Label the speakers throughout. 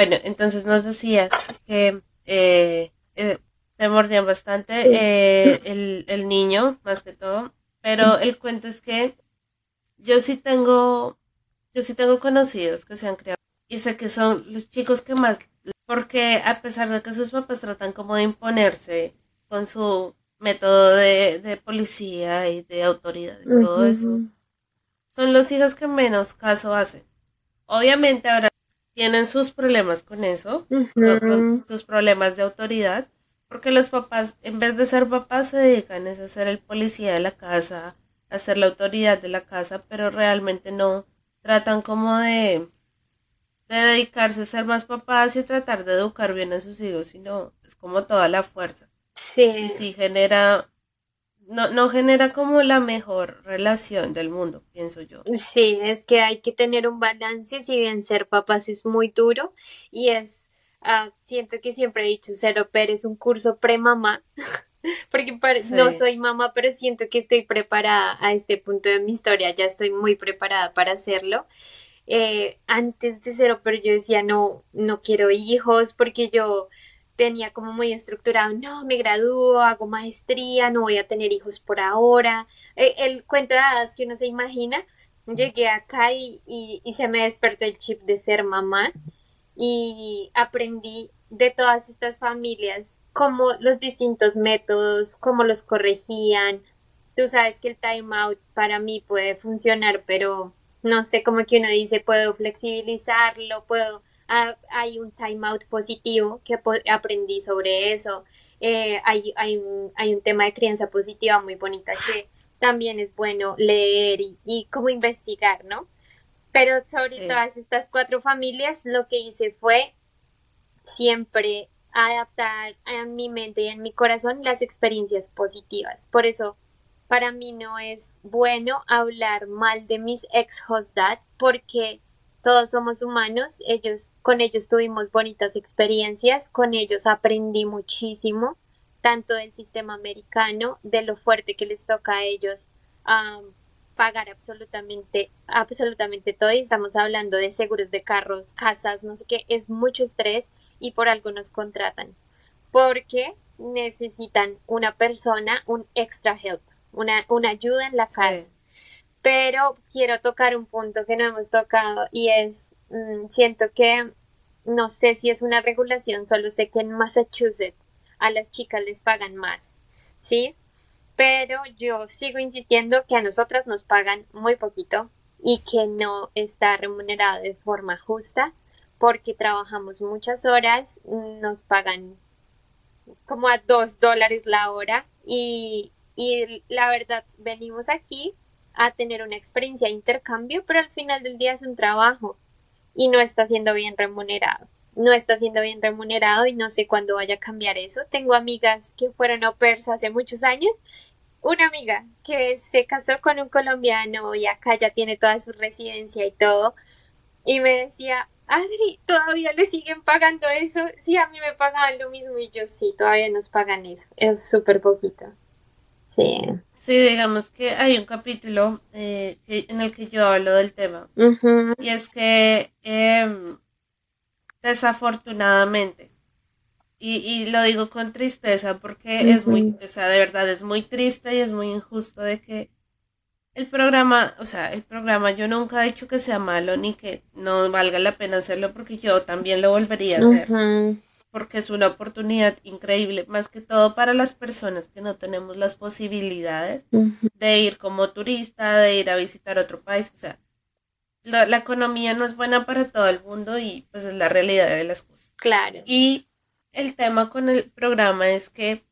Speaker 1: Bueno, entonces nos decías que eh, eh, te mordían bastante eh, el, el niño, más que todo, pero el cuento es que yo sí tengo, yo sí tengo conocidos que se han criado y sé que son los chicos que más, porque a pesar de que sus papás tratan como de imponerse con su método de, policía y de autoridad y todo eso, son los hijos que menos caso hacen. Obviamente ahora tienen sus problemas con eso, con sus problemas de autoridad, porque los papás, en vez de ser papás, se dedican a ser el policía de la casa, a ser la autoridad de la casa, pero realmente no tratan como de, de dedicarse a ser más papás y tratar de educar bien a sus hijos, sino es como toda la fuerza. Sí. Y sí genera, no, no genera como la mejor relación del mundo, pienso yo.
Speaker 2: Sí, es que hay que tener un balance, si bien ser papás es muy duro y es, uh, siento que siempre he dicho, ser oper es un curso pre-mamá. porque no soy mamá, pero siento que estoy preparada a este punto de mi historia, ya estoy muy preparada para hacerlo. Eh, antes de ser pero yo decía, no, no quiero hijos porque yo tenía como muy estructurado, no, me gradúo, hago maestría, no voy a tener hijos por ahora. Eh, el cuento de hadas que uno se imagina, llegué acá y, y, se me despertó el chip de ser mamá y aprendí de todas estas familias como los distintos métodos, cómo los corregían. Tú sabes que el timeout para mí puede funcionar, pero no sé, cómo que uno dice, puedo flexibilizarlo, puedo hay un timeout positivo que aprendí sobre eso. Eh, hay, hay, un, hay un tema de crianza positiva muy bonita que también es bueno leer y, y como investigar, ¿no? Pero sobre todas estas cuatro familias, lo que hice fue siempre adaptar en mi mente y en mi corazón las experiencias positivas. Por eso, para mí no es bueno hablar mal de mis ex host porque todos somos humanos, ellos, con ellos tuvimos bonitas experiencias, con ellos aprendí muchísimo, tanto del sistema americano, de lo fuerte que les toca a ellos pagar absolutamente, absolutamente todo, y estamos hablando de seguros de carros, casas, no sé qué, es mucho estrés y por algo nos contratan, porque necesitan una persona, un extra help, una, una ayuda en la casa pero quiero tocar un punto que no hemos tocado y es, mm, siento que, no sé si es una regulación, solo sé que en Massachusetts a las chicas les pagan más, ¿sí? Pero yo sigo insistiendo que a nosotras nos pagan muy poquito y que no está remunerado de forma justa porque trabajamos muchas horas, nos pagan como a dos dólares la hora y, y la verdad venimos aquí a tener una experiencia de intercambio, pero al final del día es un trabajo y no está siendo bien remunerado. No está siendo bien remunerado y no sé cuándo vaya a cambiar eso. Tengo amigas que fueron au pairs hace muchos años. Una amiga que se casó con un colombiano y acá ya tiene toda su residencia y todo. Y me decía, Adri, ¿todavía le siguen pagando eso? Sí, a mí me pagaban lo mismo y yo sí, todavía nos pagan eso. Es súper poquito. Sí.
Speaker 1: Sí, digamos que hay un capítulo eh, en el que yo hablo del tema. Y es que em, desafortunadamente, y, y, lo digo con tristeza porque es muy, o sea, de verdad es muy triste y es muy injusto de que el programa, o sea, el programa yo nunca he dicho que sea malo ni que no valga la pena hacerlo porque yo también lo volvería a hacer porque es una oportunidad increíble, más que todo para las personas que no tenemos las posibilidades de ir como turista, de ir a visitar otro país. O sea, la, economía no es buena para todo el mundo y pues es la realidad de las cosas.
Speaker 2: Claro.
Speaker 1: Y el tema con el programa es que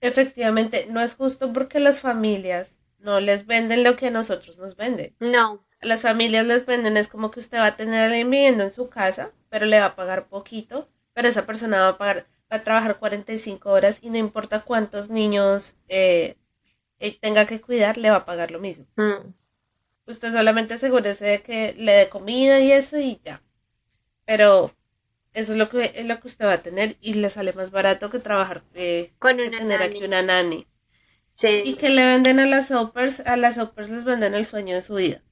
Speaker 1: efectivamente no es justo porque las familias no les venden lo que a nosotros nos venden.
Speaker 2: No.
Speaker 1: A las familias les venden es como que usted va a tener a alguien viviendo en su casa, pero le va a pagar poquito pero esa persona va a pagar, va a trabajar 45 horas y no importa cuántos niños eh, eh, tenga que cuidar, le va a pagar lo mismo. Mm. Usted solamente asegúrese de que le dé comida y eso y ya. Pero eso es lo que es lo que usted va a tener y le sale más barato que trabajar eh,
Speaker 2: con una
Speaker 1: tener
Speaker 2: aquí
Speaker 1: una nani. Sí. Y que le venden a las opers, a las opers les venden el sueño de su vida.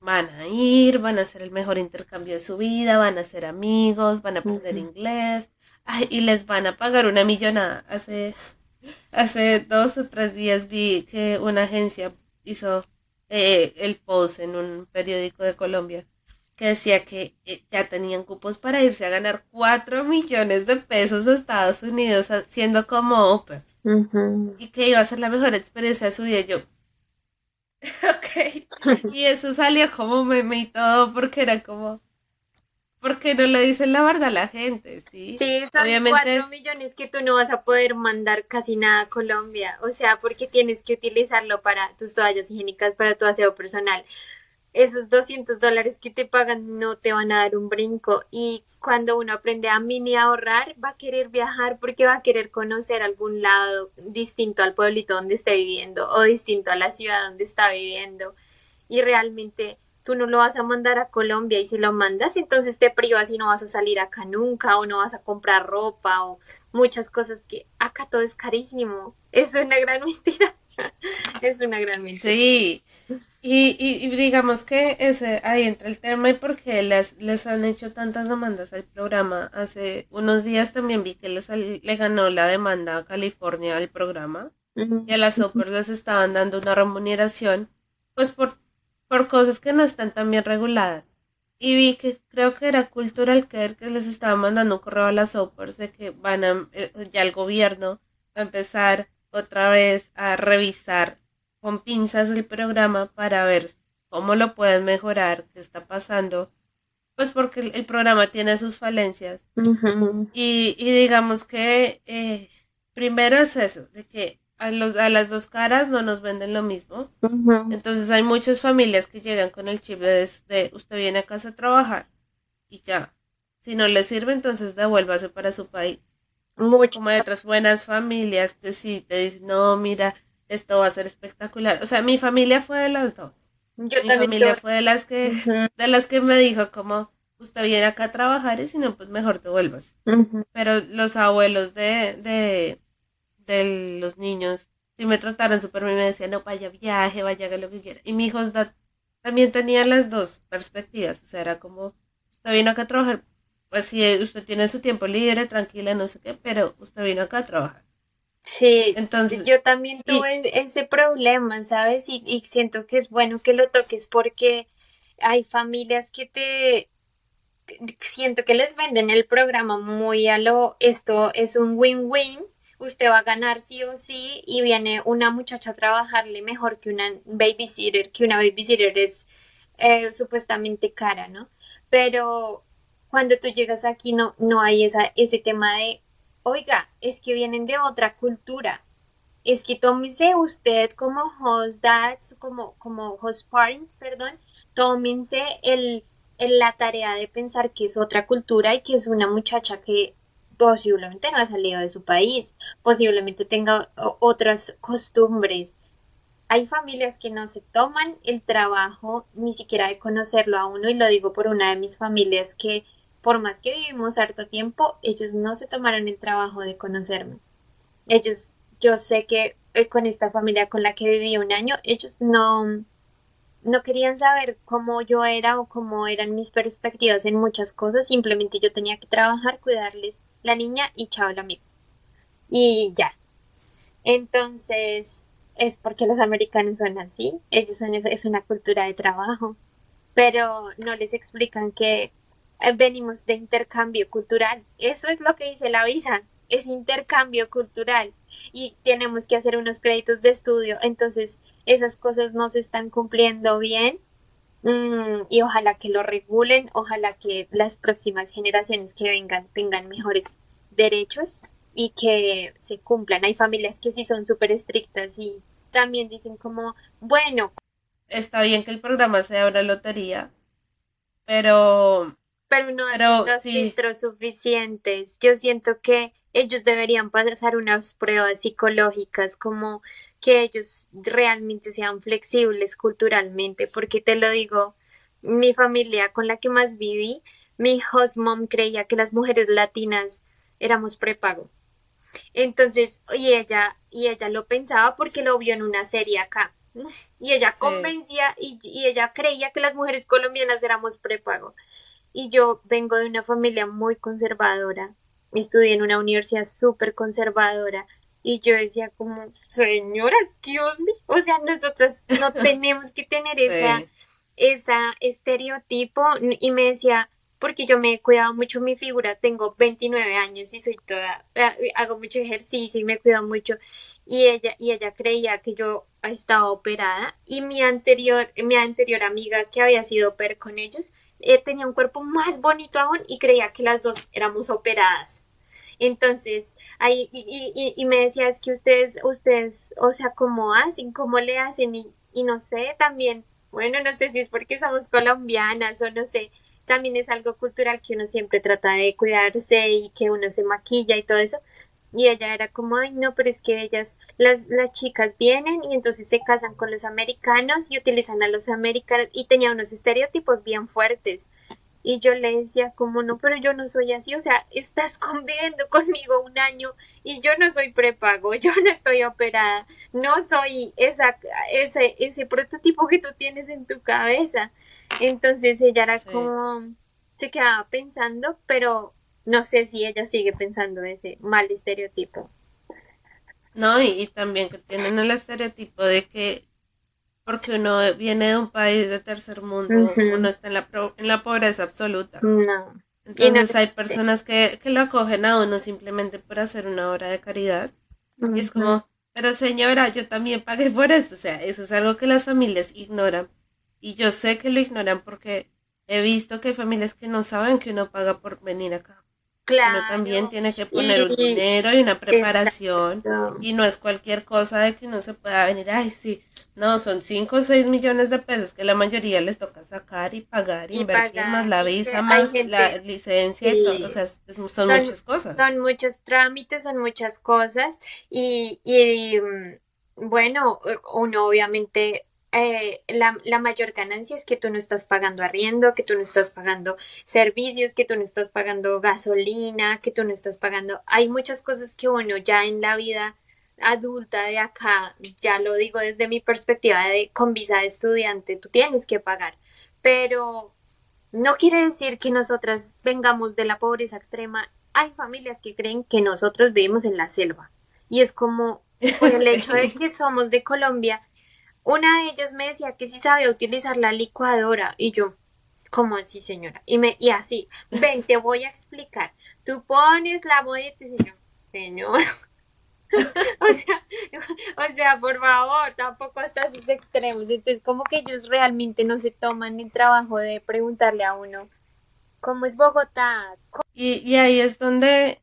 Speaker 1: Van a ir, van a hacer el mejor intercambio de su vida, van a ser amigos, van a aprender inglés y les van a pagar una millonada. Hace, hace dos o tres días vi que una agencia hizo eh, el post en un periódico de Colombia que decía que eh, ya tenían cupos para irse a ganar cuatro millones de pesos a Estados Unidos haciendo como Oprah. Y que iba a ser la mejor experiencia de su vida. Yo, ok. Y eso salió como meme y todo porque era como, porque no le dicen la verdad a la gente, ¿sí?
Speaker 2: Sí, son Obviamente... cuatro millones que tú no vas a poder mandar casi nada a Colombia, o sea, porque tienes que utilizarlo para tus toallas higiénicas, para tu aseo personal. Esos 200 dólares que te pagan no te van a dar un brinco y cuando uno aprende a mini ahorrar va a querer viajar porque va a querer conocer algún lado distinto al pueblito donde esté viviendo o distinto a la ciudad donde está viviendo y realmente tú no lo vas a mandar a Colombia y si lo mandas entonces te privas y no vas a salir acá nunca o no vas a comprar ropa o muchas cosas que acá todo es carísimo. Es una gran mentira. es una gran mentira.
Speaker 1: Sí. Y, y, digamos que ese ahí entra el tema y porque les, les han hecho tantas demandas al programa. Hace unos días también vi que les, le ganó la demanda a California al programa y a las Opers les estaban dando una remuneración pues por por cosas que no están tan bien reguladas. Y vi que creo que era Cultural Care que les estaba mandando un correo a las OPERS de que van a, eh, ya el gobierno va a empezar otra vez a revisar con pinzas el programa para ver cómo lo pueden mejorar, qué está pasando, pues porque el, programa tiene sus falencias. y, y, digamos que eh, primero es eso, de que a, los, a las dos caras no nos venden lo mismo. Entonces hay muchas familias que llegan con el chip de, usted viene a casa a trabajar y ya. Si no le sirve, entonces devuélvase para su país. Mucho. Como hay otras buenas familias que sí te dicen, no, mira, esto va a ser espectacular. O sea, mi familia fue de las dos. Yo mi familia fue de las que, de las que me dijo como, usted viene acá a trabajar y si no, pues mejor devuélvase. Pero los abuelos de, de, de los niños, si me trataron súper bien, me decían, no, vaya viaje, vaya haga lo que quiera. Y mi hijo también tenía las dos perspectivas, o sea, era como, usted vino acá a trabajar, pues si usted tiene su tiempo libre, tranquila, no sé qué, pero usted vino acá a trabajar.
Speaker 2: Sí, entonces yo también tuve ese problema, ¿sabes? Y, y siento que es bueno que lo toques porque hay familias que te siento que les venden el programa muy a lo esto es un win-win usted va a ganar sí o sí y viene una muchacha a trabajarle mejor que una babysitter, que una babysitter es eh, supuestamente cara, ¿no? Pero cuando tú llegas aquí no, no hay esa, ese tema de, oiga, es que vienen de otra cultura. Es que tómese usted como host dads, como, como host parents, perdón, tómense el, el, la tarea de pensar que es otra cultura y que es una muchacha que posiblemente no ha salido de su país, posiblemente tenga otras costumbres. Hay familias que no se toman el trabajo ni siquiera de conocerlo a uno y lo digo por una de mis familias que por más que vivimos harto tiempo, ellos no se tomaron el trabajo de conocerme. Ellos, yo sé que eh, con esta familia con la que viví un año, ellos no, no querían saber cómo yo era o cómo eran mis perspectivas en muchas cosas, simplemente yo tenía que trabajar, cuidarles la niña y chao el amigo. Y ya. Entonces, es porque los americanos son así, ellos son, es una cultura de trabajo, pero no les explican que venimos de intercambio cultural. Eso es lo que dice la visa, es intercambio cultural y tenemos que hacer unos créditos de estudio, entonces esas cosas no se están cumpliendo bien Mm, y ojalá que lo regulen, ojalá que las próximas generaciones que vengan tengan mejores derechos y que se cumplan. Hay familias que sí son súper estrictas y también dicen como, bueno.
Speaker 1: Está bien que el programa sea una lotería, pero...
Speaker 2: Pero no hay los filtros suficientes. Yo siento que ellos deberían pasar unas pruebas psicológicas como que ellos realmente sean flexibles culturalmente, porque te lo digo, mi familia con la que más viví, mi host mom creía que las mujeres latinas éramos prepago. Entonces, y ella, y ella lo pensaba porque lo vio en una serie acá. Y ella convencía y, y, ella creía que las mujeres colombianas éramos prepago. Y yo vengo de una familia muy conservadora. Estudié en una universidad súper conservadora. Y yo decía como, señora, excuse me. O sea, nosotros no tenemos que tener esa, esa estereotipo. Y me decía, porque yo me he cuidado mucho mi figura, tengo 29 años y soy toda, eh, hago mucho ejercicio y me cuido mucho y ella, y ella creía que yo estaba operada y mi anterior, mi anterior amiga que había sido oper con ellos eh, tenía un cuerpo más bonito aún y creía que las dos éramos operadas. Entonces, ahí, y, me decía, es que ustedes, ustedes, o sea, ¿cómo hacen? ¿Cómo le hacen? Y no sé, también, bueno, no sé si es porque somos colombianas o no sé, también es algo cultural que uno siempre trata de cuidarse y que uno se maquilla y todo eso. Y ella era como, ay, no, pero es que ellas, las, las chicas vienen y entonces se casan con los americanos y utilizan a los americanos y tenía unos estereotipos bien fuertes. Y yo le decía, como no, pero yo no soy así, o sea, estás conviviendo conmigo un año y yo no soy prepago, yo no estoy operada, no soy esa, ese, ese prototipo que tú tienes en tu cabeza. Entonces ella era como, se quedaba pensando, pero no sé si ella sigue pensando ese mal estereotipo.
Speaker 1: No, y, también que tienen el estereotipo de que porque uno viene de un país de tercer mundo, uno está en la, en la pobreza absoluta. No. Entonces hay personas que, que lo acogen a uno simplemente por hacer una obra de caridad. Y es como, pero señora, yo también pagué por esto. O sea, eso es algo que las familias ignoran y yo sé que lo ignoran porque he visto que hay familias que no saben que uno paga por venir acá. Claro. Uno también tiene que poner un dinero y una preparación. Y no es cualquier cosa de que uno se pueda venir, ay, sí. No, son 5 o 6 millones de pesos que la mayoría les toca sacar y pagar, y invertir más la visa, más la licencia y todo. O sea, son, muchas cosas.
Speaker 2: Son muchos trámites, son muchas cosas. Y, y mm, bueno, uno obviamente eh, la, la, mayor ganancia es que tú no estás pagando arriendo, que tú no estás pagando servicios, que tú no estás pagando gasolina, que tú no estás pagando. Hay muchas cosas que uno ya en la vida adulta de acá, ya lo digo desde mi perspectiva de con visa de estudiante, tú tienes que pagar. Pero no quiere decir que nosotras vengamos de la pobreza extrema. Hay familias que creen que nosotros vivimos en la selva. Y es como por el hecho de que somos de Colombia, una de ellas me decía que sí sabía utilizar la licuadora y yo, ¿cómo así, señora? Y, me, y así, ven, te voy a explicar. Tú pones la molleta y yo, señor. o, sea, o sea, por favor, tampoco hasta sus extremos. Entonces, como que ellos realmente no se toman el trabajo de preguntarle a uno, ¿cómo es Bogotá?
Speaker 1: Y, y ahí es donde,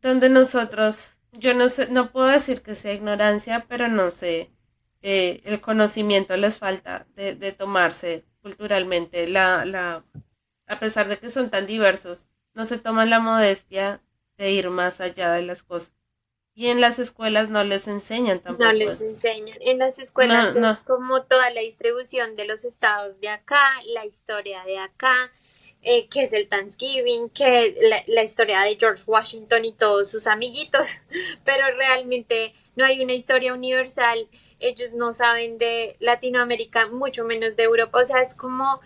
Speaker 1: donde nosotros, yo no sé, no puedo decir que sea ignorancia, pero no sé eh, el conocimiento les falta de, de tomarse culturalmente la, la, a pesar de que son tan diversos, no se toman la modestia de ir más allá de las cosas. Y en las escuelas no les enseñan tampoco.
Speaker 2: No les enseñan. En las escuelas es como toda la distribución de los estados de acá, la historia de acá, eh, que es el Thanksgiving, que la, la, historia de George Washington y todos sus amiguitos, pero realmente no hay una historia universal ellos no saben de Latinoamérica, mucho menos de Europa. O sea, es como,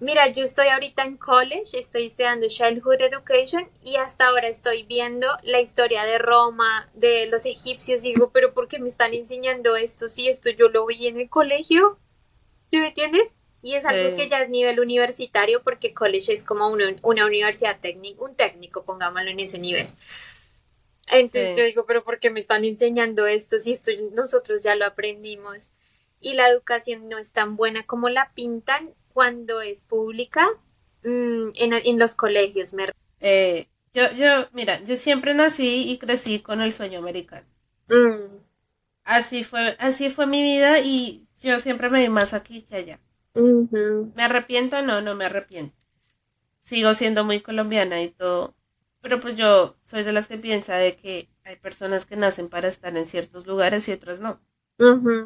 Speaker 2: mira, yo estoy ahorita en college, estoy estudiando Childhood Education y hasta ahora estoy viendo la historia de Roma, de los egipcios. Y digo, pero ¿por qué me están enseñando esto? Si esto yo lo vi en el colegio, ¿me entiendes? Y es algo que ya es nivel universitario porque college es como una, una universidad técnica, un técnico, pongámoslo en ese nivel. Entonces yo digo, pero ¿por qué me están enseñando esto si esto nosotros ya lo aprendimos? Y la educación no es tan buena como la pintan cuando es pública mm, en, los colegios.
Speaker 1: Eh, yo, yo, mira, yo siempre nací y crecí con el sueño americano. Mm. Así fue, así fue mi vida y yo siempre me vi más aquí que allá. ¿Me arrepiento? No, no me arrepiento. Sigo siendo muy colombiana y todo, pero pues yo soy de las que piensa de que hay personas que nacen para estar en ciertos lugares y otras no.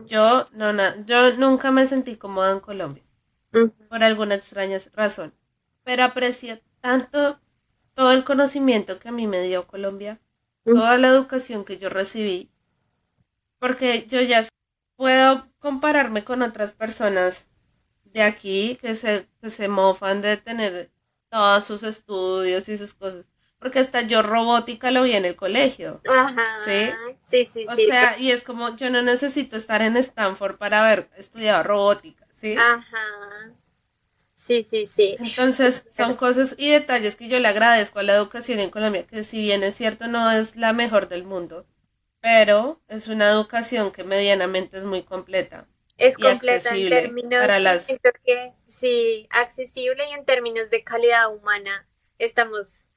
Speaker 1: Yo no yo nunca me sentí cómoda en Colombia por alguna extraña razón, pero aprecio tanto todo el conocimiento que a mí me dio Colombia, toda la educación que yo recibí, porque yo ya puedo compararme con otras personas de aquí que se, que se mofan de tener todos sus estudios y sus cosas. Porque hasta yo robótica lo vi en el colegio.
Speaker 2: Ajá.
Speaker 1: ¿Sí?
Speaker 2: Sí, sí,
Speaker 1: O sea, y es como, yo no necesito estar en Stanford para haber estudiado robótica, ¿sí?
Speaker 2: Ajá. Sí, sí, sí.
Speaker 1: Entonces, son cosas y detalles que yo le agradezco a la educación en Colombia, que si bien es cierto, no es la mejor del mundo, pero es una educación que medianamente es muy completa.
Speaker 2: Es
Speaker 1: y
Speaker 2: completa en
Speaker 1: accesible
Speaker 2: términos,
Speaker 1: para las-
Speaker 2: que sí, accesible y en términos de calidad humana estamos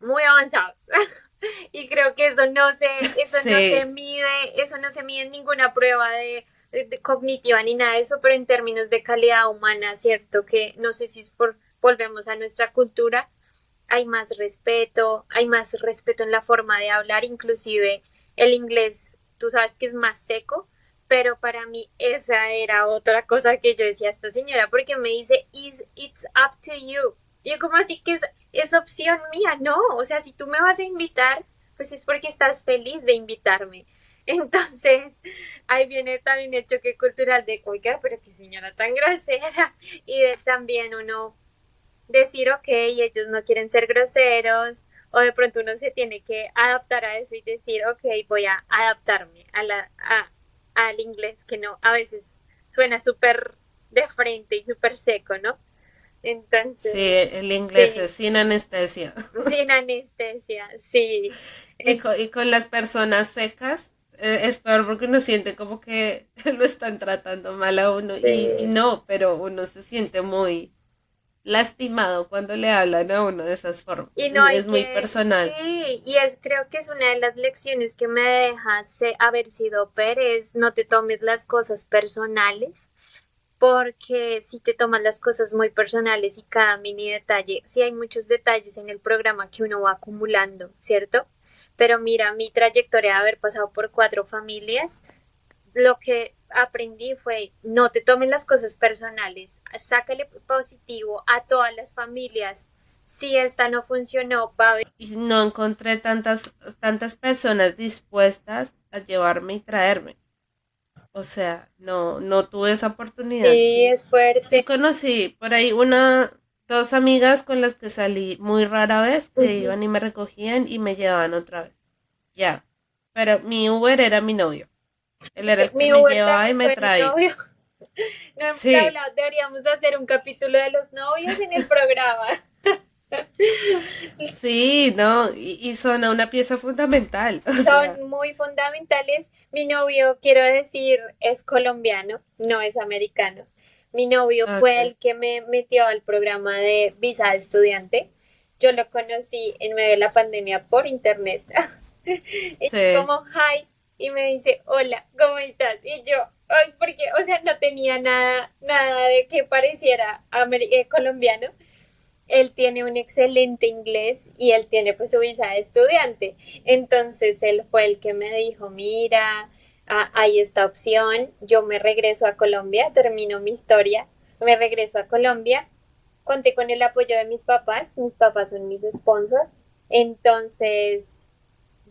Speaker 2: muy avanzados. Y creo que eso no se, eso no se mide, eso no se mide en ninguna prueba de, de- de cognitiva ni nada de eso, pero en términos de calidad humana, cierto que no sé si es por, volvemos a nuestra cultura, hay más respeto, hay más respeto en la forma de hablar, inclusive el inglés, tú sabes que es más seco, pero para mí esa era otra cosa que yo decía a esta señora, porque me dice, Is, it's up to you. Y yo como así que es, es opción mía, no, o sea, si tú me vas a invitar, pues es porque estás feliz de invitarme. Entonces, ahí viene también el choque cultural de, oiga, pero qué señora tan grosera. Y de también uno decir, ok, ellos no quieren ser groseros, o de pronto uno se tiene que adaptar a eso y decir, ok, voy a adaptarme a la, a, al inglés, que no, a veces suena súper de frente y súper seco, ¿no? Entonces,
Speaker 1: Sí, el inglés
Speaker 2: sí.
Speaker 1: es sin anestesia.
Speaker 2: sin anestesia, sí.
Speaker 1: Y con, y con las personas secas eh, es peor porque uno siente como que lo están tratando mal a uno y,
Speaker 2: Sí.
Speaker 1: y no, pero uno se siente muy lastimado cuando le hablan a uno de esas formas.
Speaker 2: Y no
Speaker 1: es, muy personal.
Speaker 2: Sí, y es creo que es una de las lecciones que me deja se- haber sido Pérez, no te tomes las cosas personales, porque si te tomas las cosas muy personales y cada mini detalle, sí hay muchos detalles en el programa que uno va acumulando, ¿cierto? Pero mira, mi trayectoria de haber pasado por cuatro familias, lo que aprendí fue no te tomes las cosas personales, sácale positivo a todas las familias. Si esta no funcionó, va
Speaker 1: Y no encontré tantas, tantas personas dispuestas a llevarme y traerme. O sea, no, no tuve esa oportunidad.
Speaker 2: Sí, es fuerte.
Speaker 1: Sí conocí por ahí una, dos amigas con las que salí muy rara vez, que
Speaker 2: Ujú.
Speaker 1: iban y me recogían y me llevaban otra vez. Ya. Pero mi Uber era mi novio. Él era el que
Speaker 2: Mi
Speaker 1: me
Speaker 2: Uber
Speaker 1: llevaba y me traía.
Speaker 2: No hemos
Speaker 1: Sí.
Speaker 2: hablado, deberíamos hacer un capítulo de los novios en el programa.
Speaker 1: Sí, no, y, y son una pieza fundamental. O sea,
Speaker 2: Son muy fundamentales. Mi novio, quiero decir, es colombiano, no es americano. Mi novio
Speaker 1: Ok.
Speaker 2: fue el que me metió al programa de visa de estudiante. Yo lo conocí en medio de la pandemia por internet. Y
Speaker 1: Sí.
Speaker 2: como, hi, y me dice, hola, ¿cómo estás? Y yo, ay, porque, o sea, no tenía nada, nada de que pareciera eh, colombiano. Él tiene un excelente inglés y él tiene pues su visa de estudiante. Entonces él fue el que me dijo, mira, hay esta opción, yo me regreso a Colombia, termino mi historia, me regreso a Colombia, conté con el apoyo de mis papás, mis papás son mis sponsors, entonces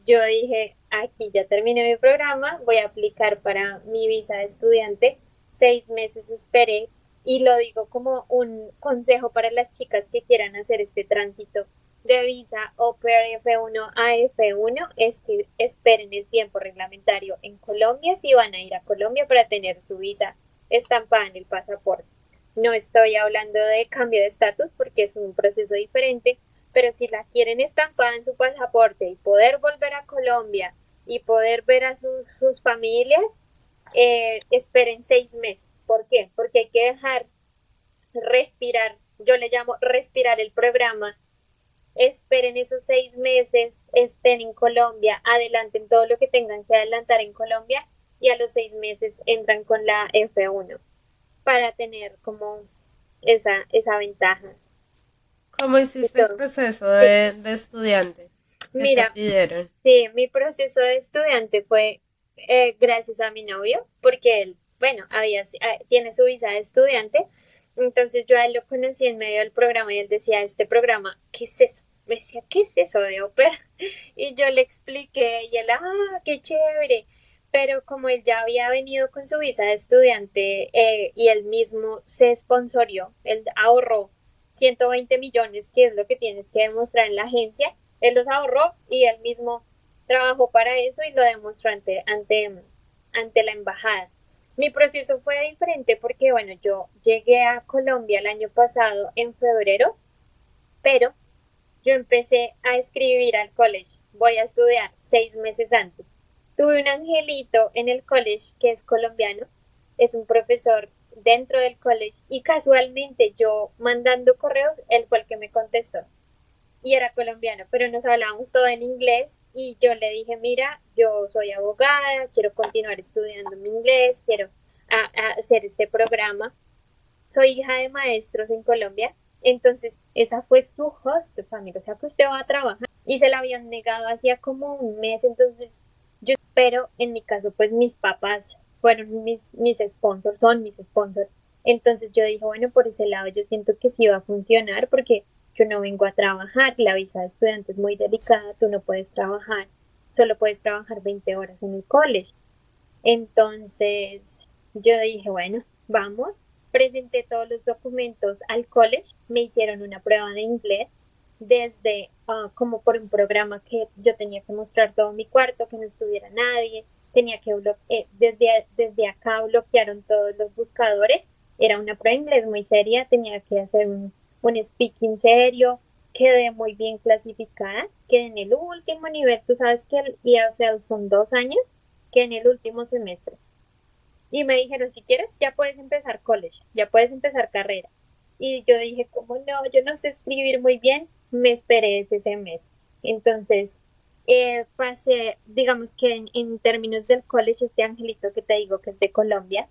Speaker 2: yo dije, aquí ya terminé mi programa, voy a aplicar para mi visa de estudiante, seis meses esperé y lo digo como un consejo para las chicas que quieran hacer este tránsito de visa o F1 a F1 es que esperen el tiempo reglamentario en Colombia si van a ir a Colombia para tener su visa estampada en el pasaporte. No estoy hablando de cambio de estatus porque es un proceso diferente, pero si la quieren estampada en su pasaporte y poder volver a Colombia y poder ver a sus, familias, eh, esperen seis meses. ¿Por qué? Porque hay que dejar respirar, yo le llamo respirar el programa. Esperen esos seis meses, estén en Colombia, adelanten todo lo que tengan que adelantar en Colombia y a los seis meses entran con la F1 para tener como esa, esa ventaja.
Speaker 1: ¿Cómo hiciste el proceso de, de estudiante? ¿Qué
Speaker 2: Mira? Sí, mi proceso de estudiante fue eh, gracias a mi novio, porque él, bueno, había, eh, tiene su visa de estudiante, entonces yo a él lo conocí en medio del programa y él decía, este programa, ¿qué es eso? Me decía, ¿qué es eso de ópera? Y yo le expliqué y él, ah, qué chévere. pero como él ya había venido con su visa de estudiante eh, y él mismo se sponsorió, él ahorró 120 millones, que es lo que tienes que demostrar en la agencia, él los ahorró y él mismo trabajó para eso y lo demostró ante, ante, ante la embajada. Mi proceso fue diferente porque, bueno, yo llegué a Colombia el año pasado en febrero, pero yo empecé a escribir al college. Voy a estudiar seis meses antes. Tuve un angelito en el college que es colombiano, es un profesor dentro del college y casualmente yo mandando correos, él fue el que me contestó y era colombiano, pero nos hablábamos todo en inglés y yo le dije, mira, yo soy abogada, quiero continuar estudiando mi inglés, quiero hacer este programa. Soy hija de maestros en Colombia, entonces esa fue su host familia, o sea que usted va a trabajar y se la habían negado hacía como un mes, entonces yo espero, en mi caso, pues mis papás fueron mis, mis sponsors, son mis sponsors. Entonces yo dije, bueno, por ese lado yo siento que sí va a funcionar porque yo no vengo a trabajar, la visa de estudiante es muy delicada, tú no puedes trabajar, solo puedes trabajar 20 horas en el college. Entonces yo dije, bueno, vamos, presenté todos los documentos al college, me hicieron una prueba de inglés desde ah, como por un programa que yo tenía que mostrar todo mi cuarto, que no estuviera nadie, tenía que eh, desde, desde acá bloquearon todos los buscadores, era una prueba de inglés muy seria, tenía que hacer un un speaking serio, quedé muy bien clasificada, quedé en el último nivel, tú sabes que el ESL son dos años, quedé en el último semestre. Y me dijeron, si quieres, ya puedes empezar college, ya puedes empezar carrera. Y yo dije, como no, yo no sé escribir muy bien, me esperé ese semestre. Entonces, eh, pasé, digamos que en, términos del college, este angelito que te digo que es de Colombia,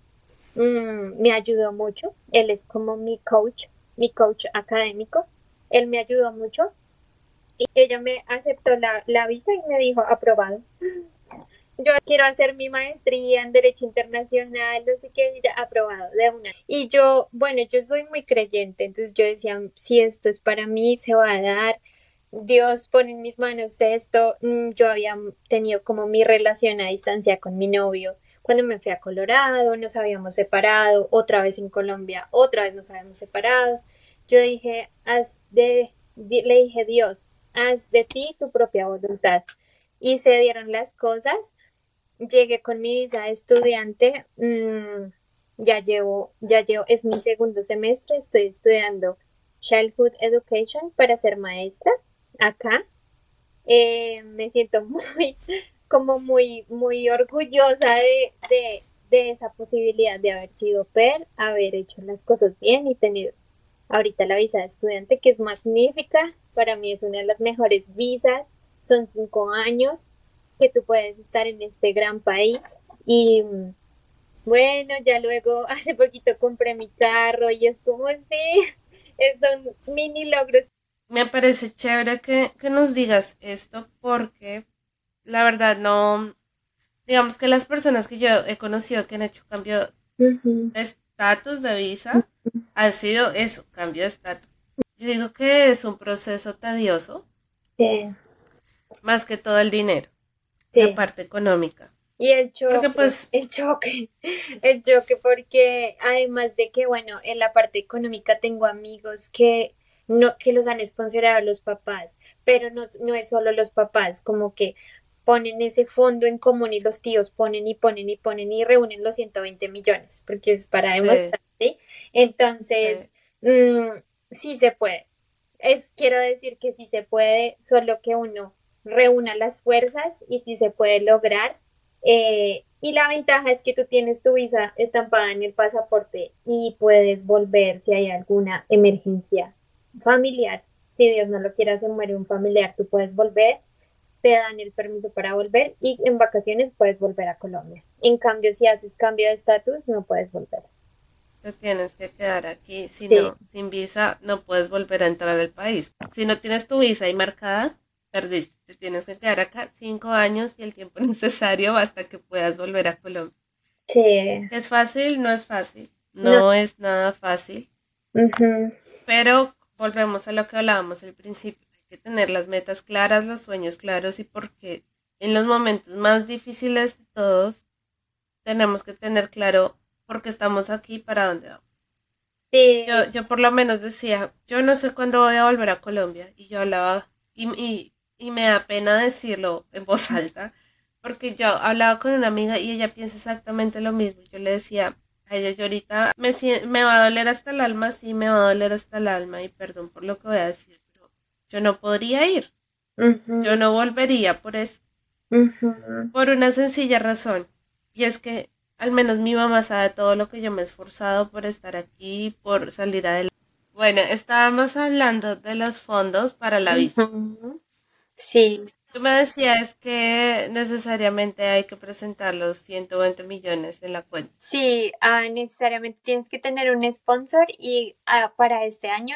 Speaker 2: mm, me ayudó mucho. Él es como mi coach mi coach académico. Él me ayudó mucho y ella me aceptó la, la visa y me dijo, aprobado. Yo quiero hacer mi maestría en Derecho Internacional, no sé qué, ya aprobado de una. Y yo, bueno, yo soy muy creyente, entonces yo decía, si esto es para mí, se va a dar. Dios pone en mis manos esto. Mm, yo había tenido como mi relación a distancia con mi novio cuando me fui a Colorado, nos habíamos separado, otra vez en Colombia, otra vez nos habíamos separado. Yo dije, haz de, le dije, Dios, haz de ti tu propia voluntad. Y se dieron las cosas. Llegué con mi visa de estudiante. Mm, ya llevo, ya llevo, es mi segundo semestre, estoy estudiando Childhood Education para ser maestra acá. Eh, me siento muy, como muy, muy orgullosa de, de, de esa posibilidad de haber sido PER, haber hecho las cosas bien y tener ahorita la visa de estudiante que es magnífica. Para mí es una de las mejores visas. Son cinco años que tú puedes estar en este gran país y bueno, ya luego hace poquito compré mi carro y es como sí, son mini logros.
Speaker 1: Me parece chévere que, que nos digas esto porque la verdad no, digamos que las personas que yo he conocido que han hecho cambio de estatus de visa, ha sido eso, cambio de estatus. Yo digo que es un proceso tedioso. Sí. Más que todo el dinero. La parte económica.
Speaker 2: Y el choque, pues, el choque, el choque, porque además de que, bueno, en la parte económica tengo amigos que no, que los han sponsorado los papás, pero no, no es solo los papás, como que ponen ese fondo en común y los tíos ponen y ponen y ponen y reúnen los 120 millones, porque es para demostrar, Entonces, sí. Mm, sí se puede. Es, quiero decir que sí se puede, solo que uno reúna las fuerzas y sí se puede lograr. Eh, y la ventaja es que tú tienes tu visa estampada en el pasaporte y puedes volver si hay alguna emergencia familiar. Si Dios no lo quiere, se muere un familiar, tú puedes volver te dan el permiso para volver y en vacaciones puedes volver a Colombia. En cambio, si haces cambio de estatus, no puedes volver.
Speaker 1: Te tienes que quedar aquí, si no, sin visa no puedes volver a entrar al país. Si no tienes tu visa ahí marcada, perdiste. Te tienes que quedar acá cinco años y el tiempo necesario hasta que puedas volver a Colombia.
Speaker 2: Sí.
Speaker 1: ¿Es fácil? No es fácil. No, es nada fácil. Pero volvemos a lo que hablábamos al principio que tener las metas claras, los sueños claros y por qué en los momentos más difíciles de todos, tenemos que tener claro por qué estamos aquí, para dónde vamos. Yo, yo por lo menos decía, yo no sé cuándo voy a volver a Colombia. Y yo hablaba, y, y, y me da pena decirlo en voz alta, porque yo hablaba con una amiga y ella piensa exactamente lo mismo. Yo le decía a ella, yo ahorita me, me va a doler hasta el alma, sí, me va a doler hasta el alma, y perdón por lo que voy a decir, yo no podría ir. Yo no volvería por eso. Por una sencilla razón. Y es que al menos mi mamá sabe todo lo que yo me he esforzado por estar aquí, por salir adelante. Bueno, estábamos hablando de los fondos para la visa.
Speaker 2: Sí.
Speaker 1: Tú me decías que necesariamente hay que presentar los 120 millones en la cuenta.
Speaker 2: Sí, ah, necesariamente tienes que tener un sponsor y ah, para este año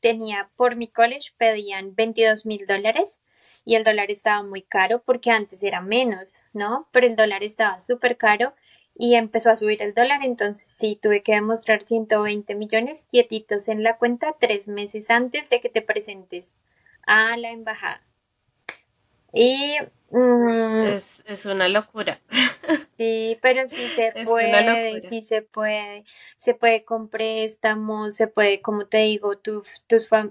Speaker 2: tenía por mi college pedían 22 mil dólares y el dólar estaba muy caro porque antes era menos, ¿no? Pero el dólar estaba súper caro y empezó a subir el dólar, entonces sí tuve que demostrar 120 millones quietitos en la cuenta tres meses antes de que te presentes a la embajada. Y
Speaker 1: mm, es, una locura.
Speaker 2: Sí, pero sí se puede, sí se puede, se puede con préstamos, se puede, como te digo, tus,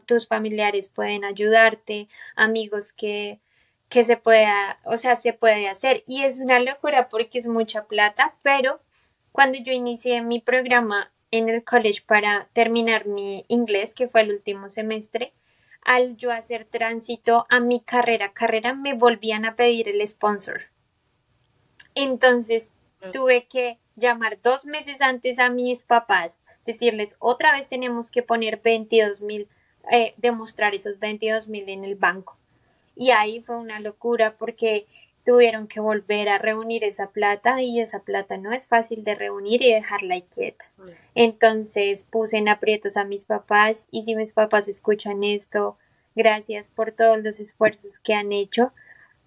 Speaker 2: tus familiares pueden ayudarte, amigos que, que se pueda, o sea, se puede hacer. Y es una locura porque es mucha plata, pero cuando yo inicié mi programa en el college para terminar mi inglés, que fue el último semestre, al yo hacer tránsito a mi carrera, carrera, me volvían a pedir el sponsor. Entonces mm. tuve que llamar dos meses antes a mis papás, decirles otra vez tenemos que poner 22 mil, eh, demostrar esos 22 mil en el banco. Y ahí fue una locura porque tuvieron que volver a reunir esa plata y esa plata no es fácil de reunir y dejarla quieta. Mm. Entonces puse en aprietos a mis papás y si mis papás escuchan esto, gracias por todos los esfuerzos que han hecho.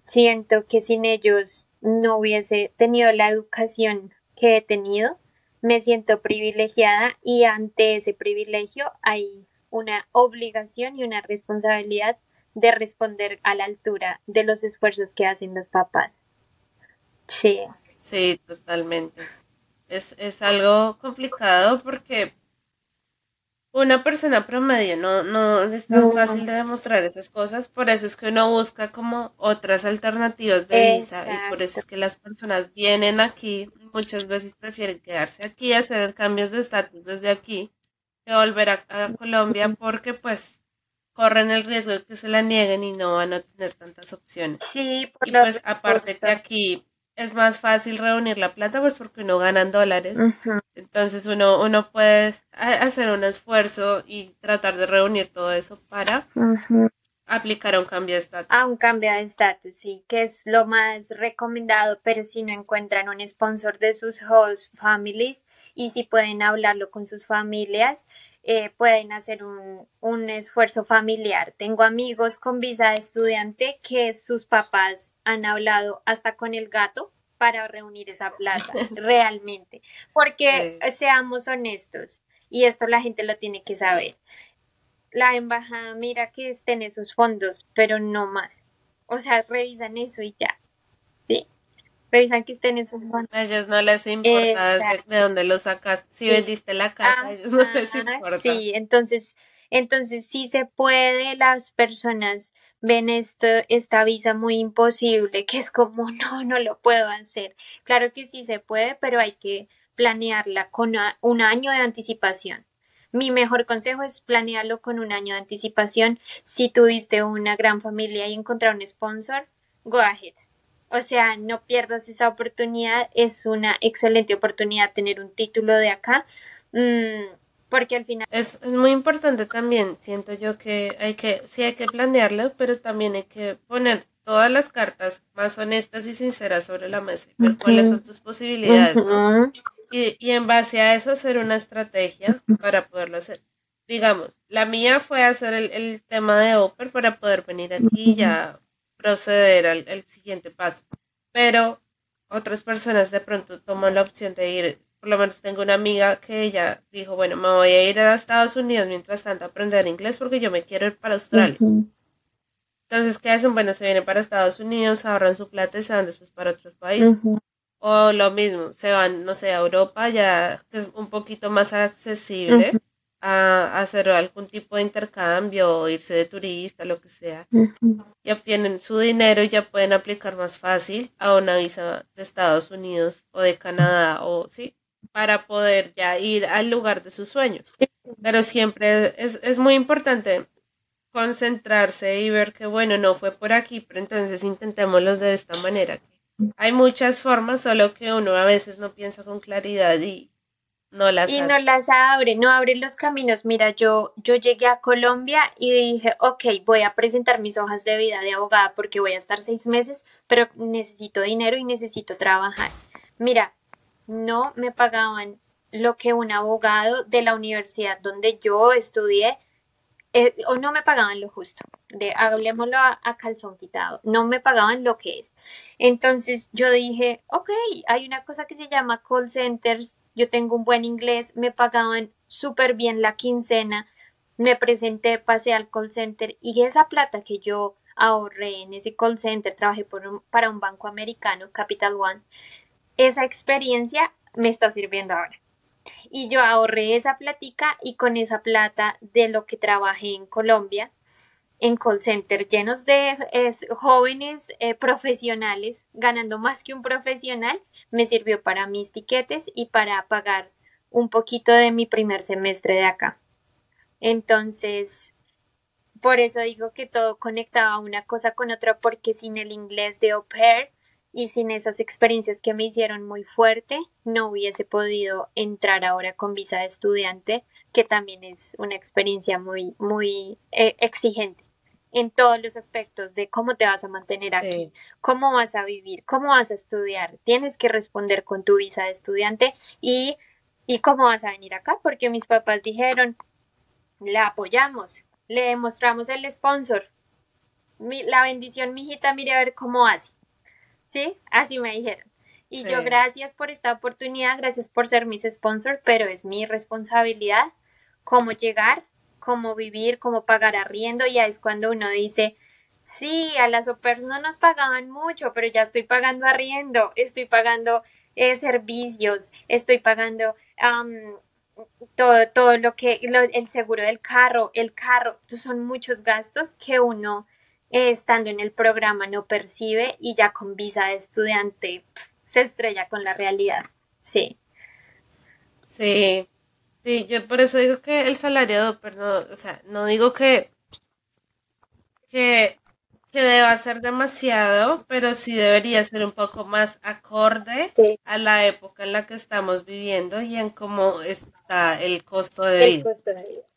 Speaker 2: Siento que sin ellos no hubiese tenido la educación que he tenido. Me siento privilegiada y ante ese privilegio hay una obligación y una responsabilidad de responder a la altura de los esfuerzos que hacen los papás. Sí.
Speaker 1: Sí, totalmente. Es, es algo complicado porque una persona promedio no, no es tan fácil de demostrar esas cosas, por eso es que uno busca como otras alternativas de visa y por eso es que las personas vienen aquí, muchas veces prefieren quedarse aquí y hacer cambios de estatus desde aquí que volver a, a Colombia porque pues corren el riesgo de que se la nieguen y no van a tener tantas opciones.
Speaker 2: Sí,
Speaker 1: y pues aparte que aquí es más fácil reunir la plata, pues porque uno gana en dólares. Entonces uno, uno puede hacer un esfuerzo y tratar de reunir todo eso para aplicar a un cambio de estatus.
Speaker 2: A un cambio de estatus, sí, que es lo más recomendado, pero si no encuentran un sponsor de sus host families y si pueden hablarlo con sus familias, eh, pueden hacer un, un, esfuerzo familiar. Tengo amigos con visa de estudiante que sus papás han hablado hasta con el gato para reunir esa plata, realmente. Porque seamos honestos, y esto la gente lo tiene que saber. La embajada mira que estén esos fondos, pero no más. O sea, revisan eso y ya revisan que estén esos fondos.
Speaker 1: A ellos no les importa de, dónde lo sacas. Si vendiste la casa, a ellos no les importa.
Speaker 2: Sí, entonces, entonces sí se puede, las personas ven esto, esta visa muy imposible, que es como, no, no lo puedo hacer. Claro que sí se puede, pero hay que planearla con un año de anticipación. Mi mejor consejo es planearlo con un año de anticipación. Si tuviste una gran familia y encontrar un sponsor, go ahead. O sea, no pierdas esa oportunidad. Es una excelente oportunidad tener un título de acá. Mm, porque al final...
Speaker 1: Es, es, muy importante también, siento yo que hay que, sí hay que planearlo, pero también hay que poner todas las cartas más honestas y sinceras sobre la mesa cuáles son tus posibilidades, y, y, en base a eso hacer una estrategia para poderlo hacer. Digamos, la mía fue hacer el, el tema de Oper para poder venir aquí y ya proceder al, siguiente paso. Pero otras personas de pronto toman la opción de ir, por lo menos tengo una amiga que ella dijo, bueno, me voy a ir a Estados Unidos mientras tanto a aprender inglés porque yo me quiero ir para Australia. Entonces, ¿qué hacen? Bueno, se vienen para Estados Unidos, ahorran su plata y se van después para otros países. O lo mismo, se van, no sé, a Europa, ya que es un poquito más accesible a, hacer algún tipo de intercambio o irse de turista, lo que sea. Y obtienen su dinero y ya pueden aplicar más fácil a una visa de Estados Unidos o de Canadá o sí, para poder ya ir al lugar de sus sueños. Pero siempre es, es muy importante concentrarse y ver que, bueno, no fue por aquí, pero entonces intentémoslo de esta manera. Hay muchas formas, solo que uno a veces no piensa con claridad y no las
Speaker 2: y no las abre, no abre los caminos. Mira, yo, yo llegué a Colombia y dije, ok, voy a presentar mis hojas de vida de abogada porque voy a estar seis meses, pero necesito dinero y necesito trabajar. Mira, no me pagaban lo que un abogado de la universidad donde yo estudié eh, o no me pagaban lo justo, de hablemoslo a, calzón quitado, no me pagaban lo que es. Entonces yo dije, ok, hay una cosa que se llama call centers, yo tengo un buen inglés, me pagaban súper bien la quincena, me presenté, pasé al call center y esa plata que yo ahorré en ese call center, trabajé por para un banco americano, Capital One, esa experiencia me está sirviendo ahora y yo ahorré esa platica y con esa plata de lo que trabajé en Colombia en call center llenos de jóvenes eh, profesionales ganando más que un profesional me sirvió para mis tiquetes y para pagar un poquito de mi primer semestre de acá. Entonces por eso digo que todo conectaba una cosa con otra porque sin el inglés de au pair y sin esas experiencias que me hicieron muy fuerte, no hubiese podido entrar ahora con visa de estudiante, que también es una experiencia muy, muy eh, exigente en todos los aspectos de cómo te vas a mantener aquí, cómo vas a vivir, cómo vas a estudiar. Tienes que responder con tu visa de estudiante y, y cómo vas a venir acá, porque mis papás dijeron, la apoyamos, le demostramos el sponsor, la bendición, mijita, mire a ver cómo hace. ¿Sí? Así me dijeron. Y yo, gracias por esta oportunidad, gracias por ser mis sponsors, pero es mi responsabilidad cómo llegar, cómo vivir, cómo pagar arriendo. Ya es cuando uno dice, sí, a las OPERS no nos pagaban mucho, pero ya estoy pagando arriendo, estoy pagando eh, servicios, estoy pagando todo, todo lo que, el seguro del carro, el carro, son muchos gastos que uno estando en el programa no percibe y ya con visa de estudiante se estrella con la realidad. Sí.
Speaker 1: Sí. Sí, yo por eso digo que el salario, pero o sea, no digo que, que, que deba ser demasiado, pero sí debería ser un poco más acorde a la época en la que estamos viviendo y en cómo está el costo de
Speaker 2: el Costo de vida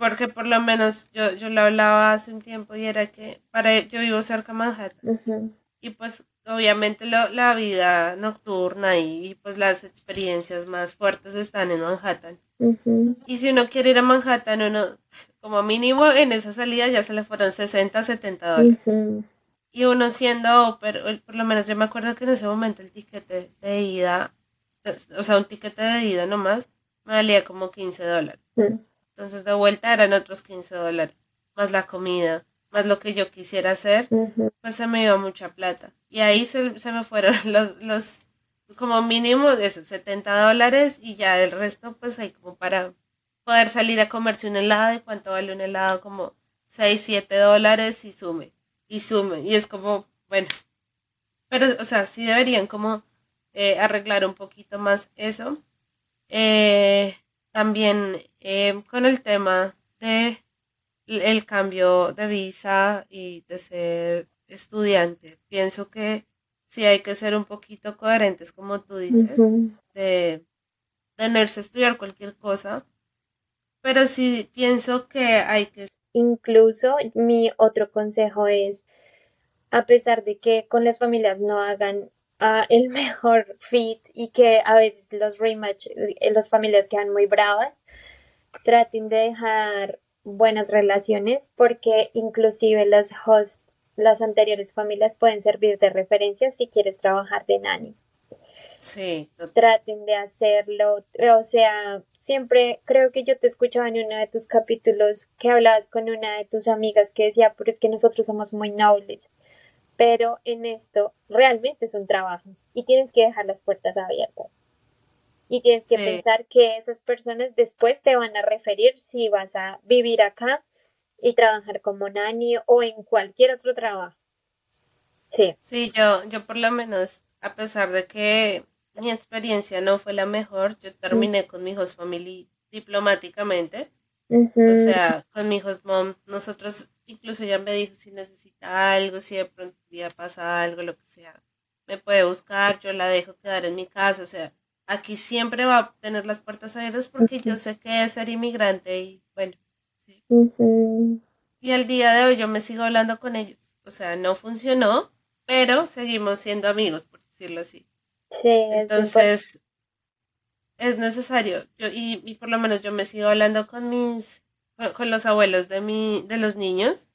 Speaker 1: porque por lo menos yo, yo lo hablaba hace un tiempo y era que para yo vivo cerca de Manhattan y pues obviamente la vida nocturna y, pues las experiencias más fuertes están en Manhattan. Y si uno quiere ir a Manhattan, uno como mínimo en esa salida ya se le fueron 60, 70 dólares. Y uno siendo, pero por lo menos yo me acuerdo que en ese momento el tiquete de ida, o sea, un tiquete de ida nomás, me valía como 15 dólares. Entonces de vuelta eran otros 15 dólares, más la comida, más lo que yo quisiera hacer, pues se me iba mucha plata. Y ahí se, me fueron los, los, como mínimo de esos 70 dólares y ya el resto pues ahí como para poder salir a comerse un helado y cuánto vale un helado como 6, 7 dólares y sume, y sume. Y es como, bueno, pero o sea, sí deberían como eh, arreglar un poquito más eso. Eh, también eh, con el tema de el cambio de visa y de ser estudiante, pienso que sí hay que ser un poquito coherentes, como tú dices, de tenerse a estudiar cualquier cosa, pero sí pienso que hay que...
Speaker 2: Incluso mi otro consejo es, a pesar de que con las familias no hagan el mejor fit y que a veces los rematch, eh, las familias quedan muy bravas, traten de dejar buenas relaciones porque inclusive los hosts, las anteriores familias pueden servir de referencia si quieres trabajar de nanny.
Speaker 1: Sí.
Speaker 2: Traten de hacerlo. O sea, siempre creo que yo te escuchaba en uno de tus capítulos que hablabas con una de tus amigas que decía, pero es que nosotros somos muy nobles. Pero en esto realmente es un trabajo y tienes que dejar las puertas abiertas. Y tienes que pensar que esas personas después te van a referir si vas a vivir acá y trabajar como nani o en cualquier otro trabajo. Sí.
Speaker 1: Sí, yo, yo por lo menos, a pesar de que mi experiencia no fue la mejor, yo terminé con mi host family diplomáticamente. O sea, con mi host mom, nosotros, incluso ella me dijo si necesita algo, si de pronto día pasa algo, lo que sea, me puede buscar, yo la dejo quedar en mi casa, o sea, aquí siempre va a tener las puertas abiertas porque yo sé que es ser inmigrante y bueno, sí. Y al día de hoy yo me sigo hablando con ellos, o sea, no funcionó, pero seguimos siendo amigos, por decirlo así.
Speaker 2: Sí,
Speaker 1: Entonces, es necesario. Yo, y, por lo menos yo me sigo hablando con mis, con, los abuelos de mi, de los niños.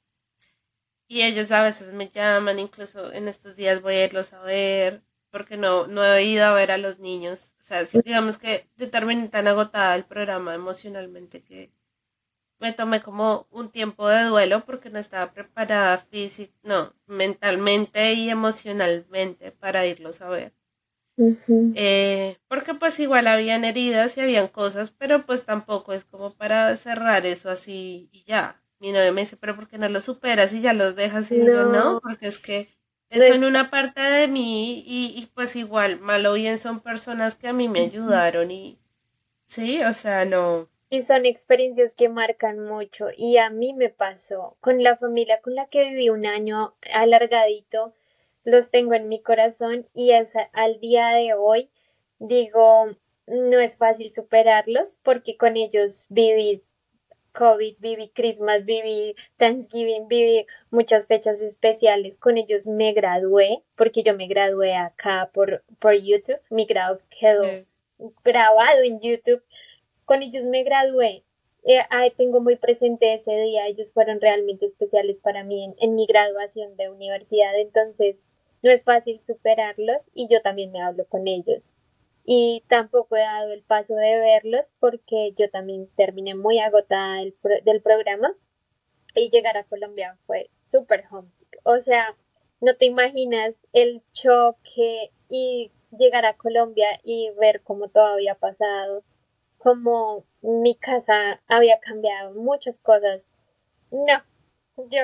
Speaker 1: Y ellos a veces me llaman, incluso en estos días voy a irlos a ver, porque no, no he ido a ver a los niños. O sea, digamos que terminé tan agotada el programa emocionalmente que me tomé como un tiempo de duelo porque no estaba preparada física, no, mentalmente y emocionalmente para irlos a ver. Eh, porque pues igual habían heridas y habían cosas, pero pues tampoco es como para cerrar eso así y ya. Mi novia me dice, pero ¿por qué no lo superas y ya los dejas? Y yo no, porque es que eso en una parte de mí y, y pues igual, mal o bien son personas que a mí me ayudaron y sí, o sea, no.
Speaker 2: Y son experiencias que marcan mucho y a mí me pasó con la familia con la que viví un año alargadito los tengo en mi corazón y es al día de hoy digo, no es fácil superarlos porque con ellos viví COVID, viví Christmas, viví Thanksgiving, viví muchas fechas especiales. Con ellos me gradué, porque yo me gradué acá por, por YouTube. Mi grado quedó grabado en YouTube. Con ellos me gradué. Eh, tengo muy presente ese día. Ellos fueron realmente especiales para mí en, en mi graduación de universidad. Entonces, no es fácil superarlos y yo también me hablo con ellos. Y tampoco he dado el paso de verlos porque yo también terminé muy agotada del, del programa y llegar a Colombia fue súper homesick. O sea, no te imaginas el choque y llegar a Colombia y ver cómo todo había pasado, cómo mi casa había cambiado, muchas cosas. No, yo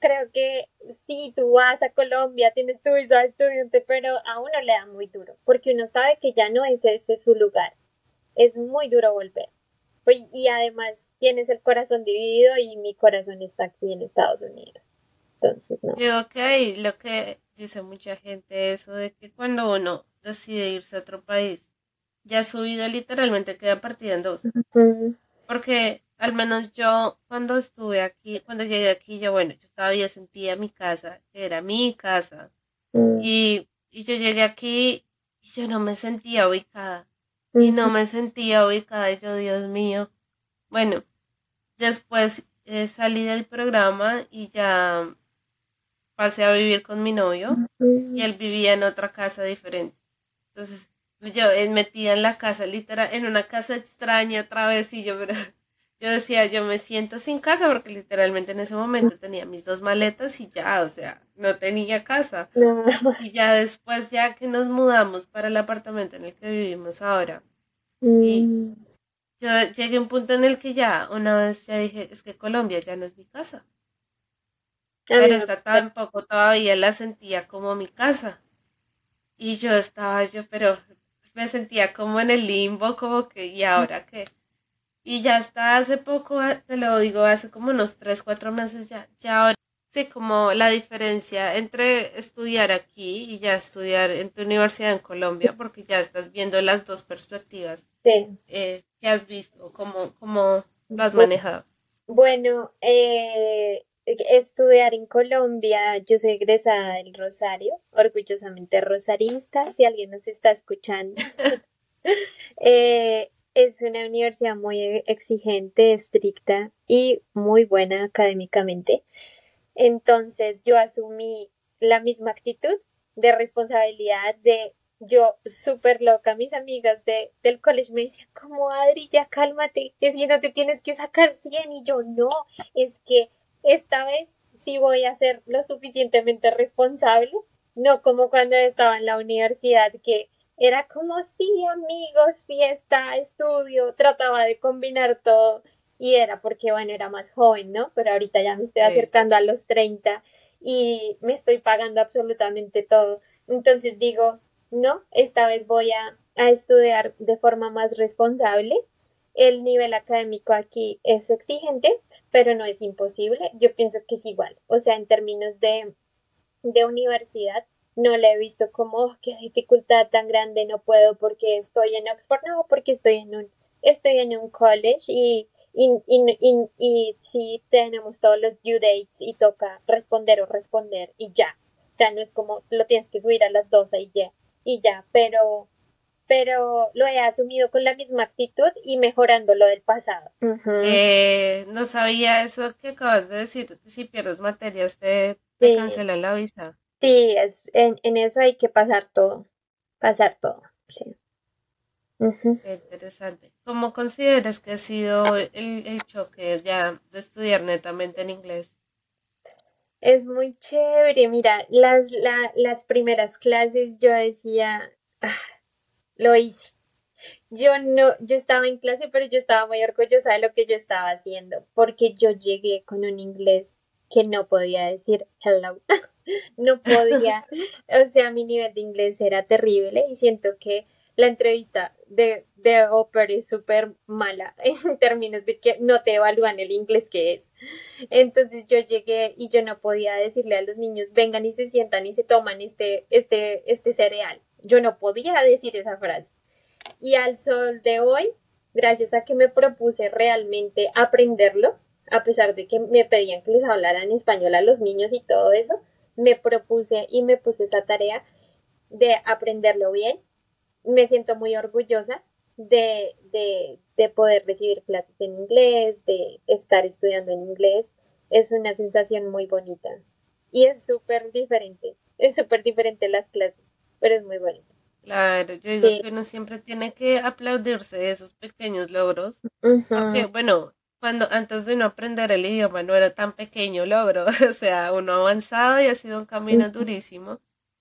Speaker 2: creo que si tú vas a Colombia, tienes tu visa de estudiante, pero a uno le da muy duro, porque uno sabe que ya no es ese su lugar. Es muy duro volver. Pues, y además tienes el corazón dividido y mi corazón está aquí en Estados Unidos. Entonces, no.
Speaker 1: Yo que lo que dice mucha gente, eso de que cuando uno decide irse a otro país, ya su vida literalmente queda partida en dos. Porque al menos yo cuando estuve aquí, cuando llegué aquí, yo bueno, yo todavía sentía mi casa, que era mi casa. Mm. Y, yo llegué aquí y yo no me sentía ubicada. Y no me sentía ubicada. Y yo, Dios mío. Bueno, después eh, salí del programa y ya pasé a vivir con mi novio y él vivía en otra casa diferente. Entonces, yo eh, metida en la casa, literal, en una casa extraña otra vez y yo, pero yo decía, yo me siento sin casa porque literalmente en ese momento tenía mis dos maletas y ya, o sea, no tenía casa. Y ya después, ya que nos mudamos para el apartamento en el que vivimos ahora, y mm. yo llegué a un punto en el que ya, una vez ya dije, es que Colombia ya no es mi casa. Pero está tampoco todavía la sentía como mi casa. Y yo estaba, yo, pero me sentía como en el limbo, como que, ¿y ahora qué? Y ya está hace poco, eh, te lo digo, hace como unos 3, 4 meses ya, ya ahora, sí, como la diferencia entre estudiar aquí y ya estudiar en tu universidad en Colombia, porque ya estás viendo las dos perspectivas
Speaker 2: sí.
Speaker 1: eh, que has visto, cómo, cómo lo has manejado.
Speaker 2: Bueno, eh, estudiar en Colombia, yo soy egresada del Rosario, orgullosamente rosarista, si alguien nos está escuchando. eh, es una universidad muy exigente, estricta y muy buena académicamente. Entonces yo asumí la misma actitud de responsabilidad de yo súper loca, mis amigas de, del colegio me decían, como Adri, ya cálmate, es que no te tienes que sacar 100 y yo no, es que esta vez sí voy a ser lo suficientemente responsable, no como cuando estaba en la universidad que era como sí, amigos, fiesta, estudio, trataba de combinar todo y era porque, bueno, era más joven, ¿no? Pero ahorita ya me estoy acercando a los 30 y me estoy pagando absolutamente todo. Entonces digo, no, esta vez voy a, a estudiar de forma más responsable. El nivel académico aquí es exigente, pero no es imposible. Yo pienso que es igual. O sea, en términos de, de universidad, no le he visto como oh, qué dificultad tan grande no puedo porque estoy en Oxford, no, porque estoy en un, estoy en un college y, y, y, y, si tenemos todos los due dates y toca responder o responder y ya. O sea, no es como lo tienes que subir a las 12 y ya, y ya, pero pero lo he asumido con la misma actitud y mejorando lo del pasado.
Speaker 1: eh, no sabía eso que acabas de decir, que si pierdes materias te, te cancelan la visa.
Speaker 2: Sí, es, en, en, eso hay que pasar todo, pasar todo, sí.
Speaker 1: interesante. ¿Cómo consideras que ha sido el, el, choque ya de estudiar netamente en inglés?
Speaker 2: Es muy chévere, mira, las, la, las primeras clases yo decía, ah, lo hice. Yo no, yo estaba en clase, pero yo estaba muy orgullosa de lo que yo estaba haciendo, porque yo llegué con un inglés que no podía decir hello. no podía, o sea, mi nivel de inglés era terrible y siento que la entrevista de, de Oper es súper mala en términos de que no te evalúan el inglés que es. Entonces yo llegué y yo no podía decirle a los niños, vengan y se sientan y se toman este, este, este cereal. Yo no podía decir esa frase. Y al sol de hoy, gracias a que me propuse realmente aprenderlo, a pesar de que me pedían que les hablara en español a los niños y todo eso, me propuse y me puse esa tarea de aprenderlo bien. Me siento muy orgullosa de, de, de poder recibir clases en inglés, de estar estudiando en inglés. Es una sensación muy bonita. Y es súper diferente. Es súper diferente las clases, pero es muy bonito.
Speaker 1: Claro, yo digo que uno siempre tiene que aplaudirse de esos pequeños logros. Porque, bueno, cuando antes de no aprender el idioma no era tan pequeño logro, o sea, uno ha avanzado y ha sido un camino durísimo.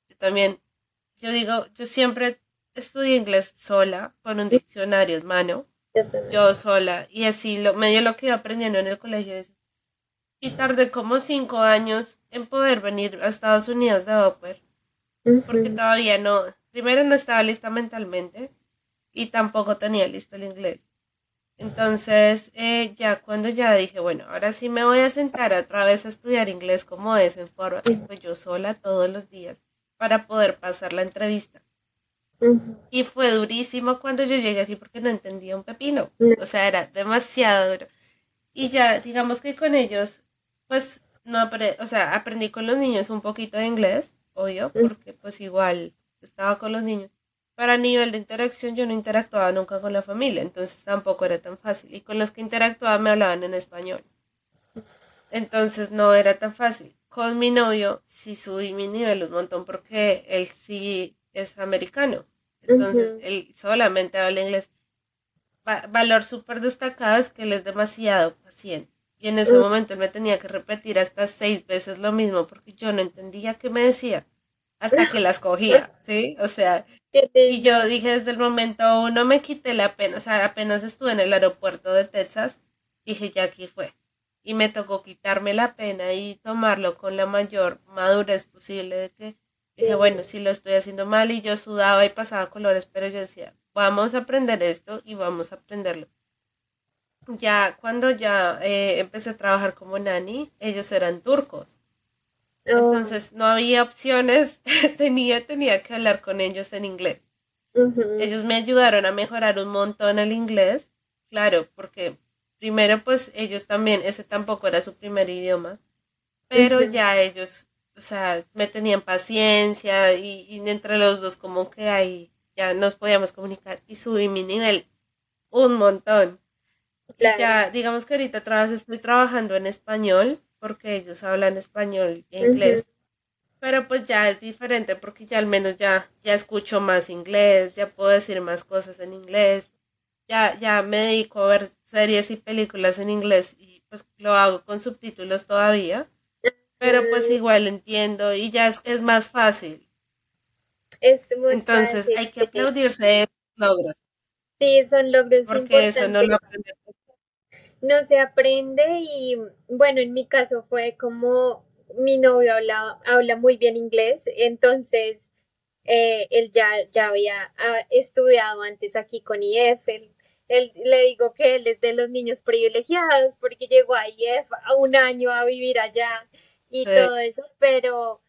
Speaker 1: Yo también, yo digo, yo siempre estudié inglés sola, con un diccionario en mano, yo, sola, y así lo, medio lo que iba aprendiendo en el colegio es, y tardé como cinco años en poder venir a Estados Unidos de Doppler, porque todavía no, primero no estaba lista mentalmente y tampoco tenía listo el inglés. Entonces, eh, ya cuando ya dije, bueno, ahora sí me voy a sentar otra vez a estudiar inglés como es, en forma, pues yo sola todos los días, para poder pasar la entrevista. Y fue durísimo cuando yo llegué aquí porque no entendía un pepino. O sea, era demasiado duro. Y ya, digamos que con ellos, pues, no aprendí, o sea, aprendí con los niños un poquito de inglés, obvio, porque pues igual estaba con los niños para nivel de interacción yo no interactuaba nunca con la familia, entonces tampoco era tan fácil. Y con los que interactuaba me hablaban en español. Entonces no era tan fácil. Con mi novio sí subí mi nivel un montón porque él sí es americano. Entonces él solamente habla inglés. valor súper destacado es que él es demasiado paciente. Y en ese momento él me tenía que repetir hasta seis veces lo mismo porque yo no entendía qué me decía hasta que las cogía, ¿sí? O sea, y yo dije desde el momento uno me quité la pena, o sea, apenas estuve en el aeropuerto de Texas, dije ya aquí fue. Y me tocó quitarme la pena y tomarlo con la mayor madurez posible de que dije, bueno, si lo estoy haciendo mal y yo sudaba y pasaba colores, pero yo decía, vamos a aprender esto y vamos a aprenderlo. Ya cuando ya eh, empecé a trabajar como nani, ellos eran turcos. Oh. Entonces no había opciones, tenía, tenía que hablar con ellos en inglés. Ellos me ayudaron a mejorar un montón el inglés, claro, porque primero pues ellos también, ese tampoco era su primer idioma, pero ya ellos, o sea, me tenían paciencia y, entre los dos como que ahí ya nos podíamos comunicar y subí mi nivel un montón. Ya, digamos que ahorita otra vez estoy trabajando en español, porque ellos hablan español e inglés. pero pues ya es diferente porque ya al menos ya, ya escucho más inglés, ya puedo decir más cosas en inglés, ya, ya me dedico a ver series y películas en inglés y pues lo hago con subtítulos todavía, pero pues igual entiendo y ya es, más fácil. Entonces hay que aplaudirse de logros.
Speaker 2: Sí, son logros Porque eso no lo aprende. No se aprende y bueno, en mi caso fue como mi novio habla, habla muy bien inglés, entonces eh, él ya, ya había estudiado antes aquí con IF, él, le digo que él es de los niños privilegiados porque llegó a IF a un año a vivir allá y todo eso, pero,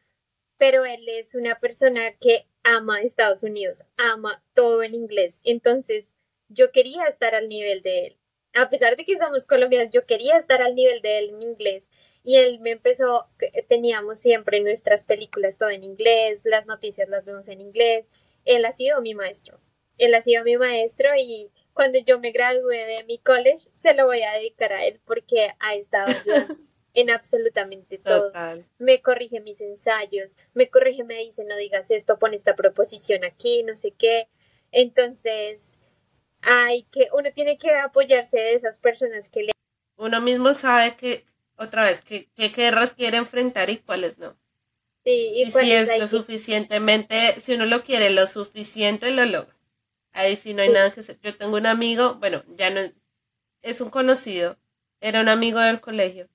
Speaker 2: pero él es una persona que ama Estados Unidos, ama todo en inglés, entonces yo quería estar al nivel de él. A pesar de que somos colombianos, yo quería estar al nivel de él en inglés y él me empezó, teníamos siempre nuestras películas todo en inglés, las noticias las vemos en inglés, él ha sido mi maestro, él ha sido mi maestro y cuando yo me gradué de mi college se lo voy a dedicar a él porque ha estado en absolutamente todo. Me corrige mis ensayos, me corrige, me dice no digas esto, pon esta proposición aquí, no sé qué. Entonces, hay que, uno tiene que apoyarse de esas personas que le...
Speaker 1: Uno mismo sabe que otra vez, qué, guerras quiere enfrentar y cuáles no.
Speaker 2: Sí,
Speaker 1: y, si es lo suficientemente, si uno lo quiere lo suficiente, lo logra. Ahí sí no hay nada que hacer. Yo tengo un amigo, bueno, ya no es un conocido, era un amigo del colegio,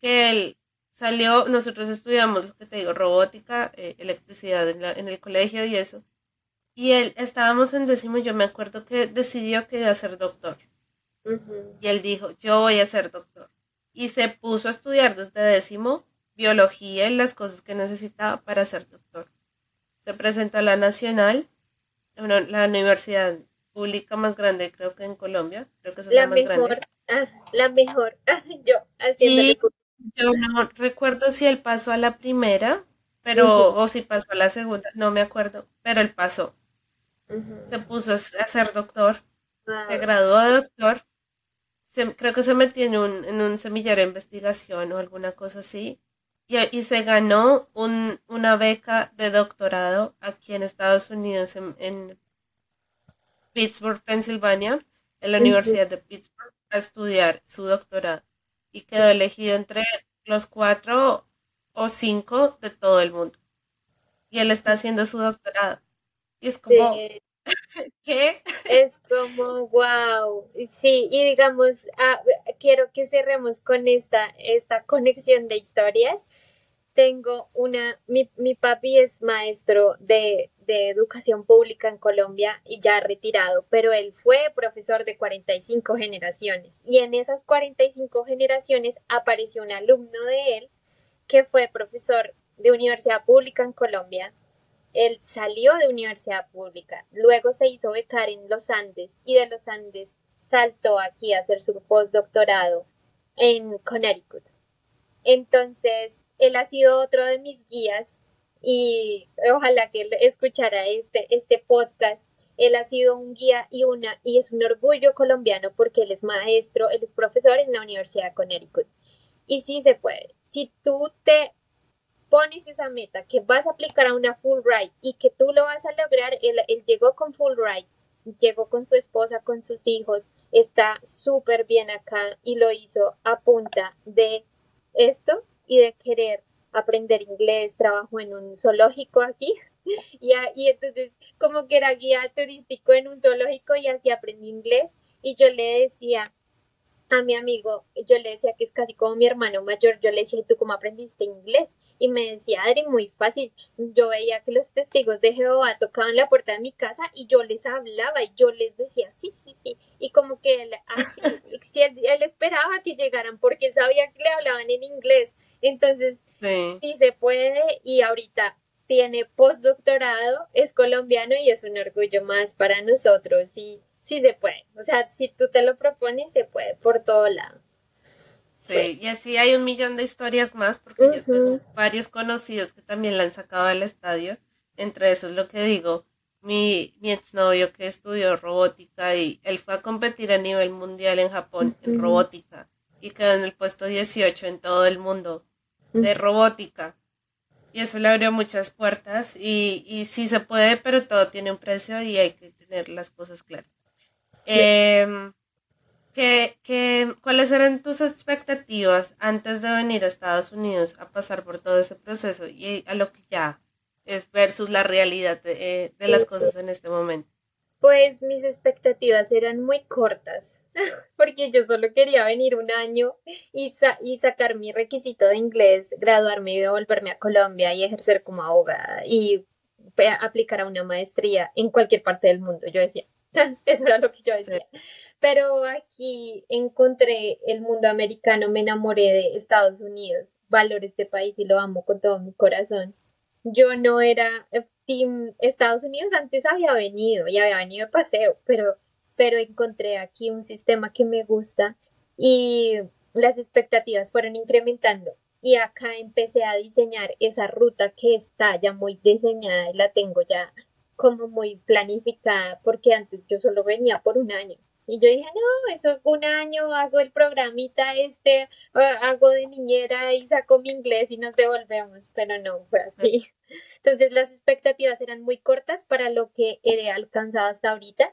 Speaker 1: que él salió, nosotros estudiamos, lo que te digo, robótica, eh, electricidad en, el colegio y eso. Y él, estábamos en décimo, yo me acuerdo que decidió que iba a ser doctor. Y él dijo, yo voy a ser doctor y se puso a estudiar desde décimo biología y las cosas que necesitaba para ser doctor. Se presentó a la Nacional, la universidad pública más grande creo que en Colombia, creo que es la, más grande.
Speaker 2: Ah, la mejor, yo
Speaker 1: Yo no recuerdo si él pasó a la primera, pero o si pasó a la segunda, no me acuerdo, pero él pasó. Se puso a ser doctor, se graduó de doctor creo que se metió en un, en un semillero de investigación o alguna cosa así, y, se ganó un, una beca de doctorado aquí en Estados Unidos, en, Pittsburgh, Pensilvania, en la Universidad de Pittsburgh, a estudiar su doctorado. Y quedó elegido entre los cuatro o cinco de todo el mundo. Y él está haciendo su doctorado. Y es como, ¿Qué?
Speaker 2: Es como, wow. Sí, y digamos, ah, quiero que cerremos con esta, esta conexión de historias. Tengo una, mi, mi papi es maestro de, de educación pública en Colombia y ya retirado, pero él fue profesor de 45 generaciones y en esas 45 generaciones apareció un alumno de él que fue profesor de universidad pública en Colombia, él salió de universidad pública, luego se hizo becar en los Andes y de los Andes saltó aquí a hacer su postdoctorado en Connecticut. Entonces, él ha sido otro de mis guías y ojalá que él escuchara este, este podcast. Él ha sido un guía y una y es un orgullo colombiano porque él es maestro, él es profesor en la Universidad de Connecticut. Y sí se puede. Si tú te pones esa meta, que vas a aplicar a una Fulbright y que tú lo vas a lograr, él, llegó con Fulbright, llegó con su esposa, con sus hijos, está súper bien acá y lo hizo a punta de esto y de querer aprender inglés, trabajo en un zoológico aquí y, y entonces como que era guía turístico en un zoológico y así aprendí inglés y yo le decía a mi amigo, yo le decía que es casi como mi hermano mayor, yo le decía, ¿y tú cómo aprendiste inglés? Y me decía, Adri, muy fácil. Yo veía que los testigos de Jehová tocaban la puerta de mi casa y yo les hablaba y yo les decía, sí, sí, sí. Y como que él, así, él, esperaba que llegaran porque él sabía que le hablaban en inglés. Entonces, sí, se puede y ahorita tiene postdoctorado, es colombiano y es un orgullo más para nosotros y sí se puede. O sea, si tú te lo propones, se puede por todo lado.
Speaker 1: Sí, y así hay un millón de historias más, porque yo tengo varios conocidos que también la han sacado del estadio. Entre esos lo que digo, mi, mi exnovio que estudió robótica y él fue a competir a nivel mundial en Japón en robótica y quedó en el puesto 18 en todo el mundo de robótica. y eso le abrió muchas puertas y, y sí se puede, pero todo tiene un precio y hay que tener las cosas claras. ¿Qué, qué, cuáles eran tus expectativas antes de venir a Estados Unidos a pasar por todo ese proceso y a lo que ya es versus la realidad de, de las cosas en este momento?
Speaker 2: Pues mis expectativas eran muy cortas, porque yo solo quería venir un año y, y sacar mi requisito de inglés, graduarme y devolverme a Colombia y ejercer como abogada y aplicar a una maestría en cualquier parte del mundo. Yo decía, eso era lo que yo decía. Pero aquí encontré el mundo americano, me enamoré de Estados Unidos, valoro este país y lo amo con todo mi corazón. Yo no era, eh, Estados Unidos antes había venido y había venido de paseo, pero, pero encontré aquí un sistema que me gusta y las expectativas fueron incrementando. Y acá empecé a diseñar esa ruta que está ya muy diseñada y la tengo ya como muy planificada porque antes yo solo venía por un año. Y yo dije, no, eso un año hago el programita este, hago de niñera y saco mi inglés y nos devolvemos, pero no fue así. Entonces las expectativas eran muy cortas para lo que he alcanzado hasta ahorita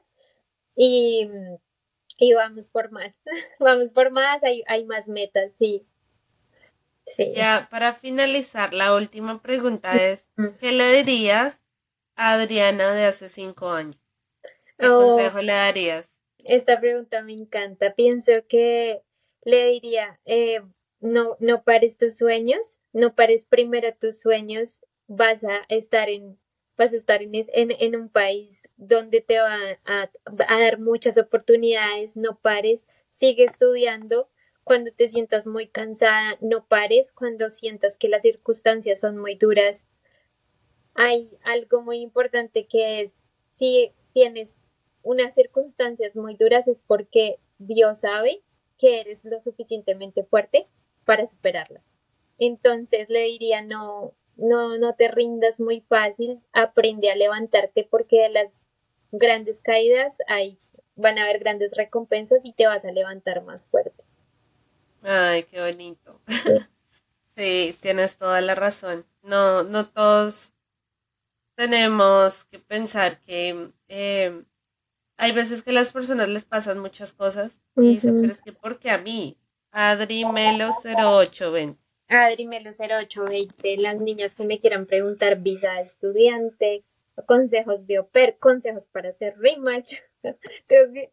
Speaker 2: y, y vamos por más, vamos por más, hay, hay más metas, sí.
Speaker 1: sí. Ya, para finalizar, la última pregunta es, ¿qué le dirías a Adriana de hace cinco años? ¿Qué oh. consejo le darías?
Speaker 2: Esta pregunta me encanta. Pienso que le diría, eh, no, no pares tus sueños, no pares primero tus sueños, vas a estar en, vas a estar en, en, un país donde te va a, a, dar muchas oportunidades, no pares, sigue estudiando. Cuando te sientas muy cansada, no pares. Cuando sientas que las circunstancias son muy duras, hay algo muy importante que es, si tienes unas circunstancias muy duras es porque Dios sabe que eres lo suficientemente fuerte para superarlas. Entonces le diría no, no, no te rindas muy fácil, aprende a levantarte porque de las grandes caídas hay, van a haber grandes recompensas y te vas a levantar más fuerte.
Speaker 1: Ay, qué bonito. Sí, tienes toda la razón. No, no todos tenemos que pensar que eh, hay veces que a las personas les pasan muchas cosas y dicen, pero es que porque a mí, Adri Melo 0820.
Speaker 2: Adri Melo 0820, las niñas que me quieran preguntar visa de estudiante, consejos de OPER, consejos para hacer rematch. Creo que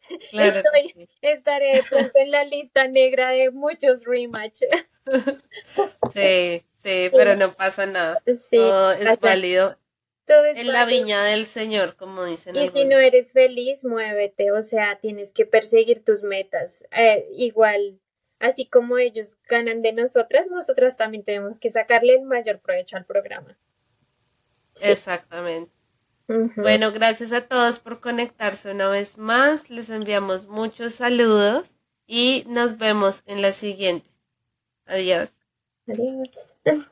Speaker 2: estaré en la lista negra de muchos rematch.
Speaker 1: Sí, sí, pero no pasa nada. Todo es válido en la viña del Señor, como dicen.
Speaker 2: Y si no eres feliz, muévete, o sea, tienes que perseguir tus metas. Eh, igual, así como ellos ganan de nosotras, nosotras también tenemos que sacarle el mayor provecho al programa.
Speaker 1: Exactamente. Bueno, gracias a todos por conectarse una vez más. Les enviamos muchos saludos y nos vemos en la siguiente. Adiós.
Speaker 2: Adiós.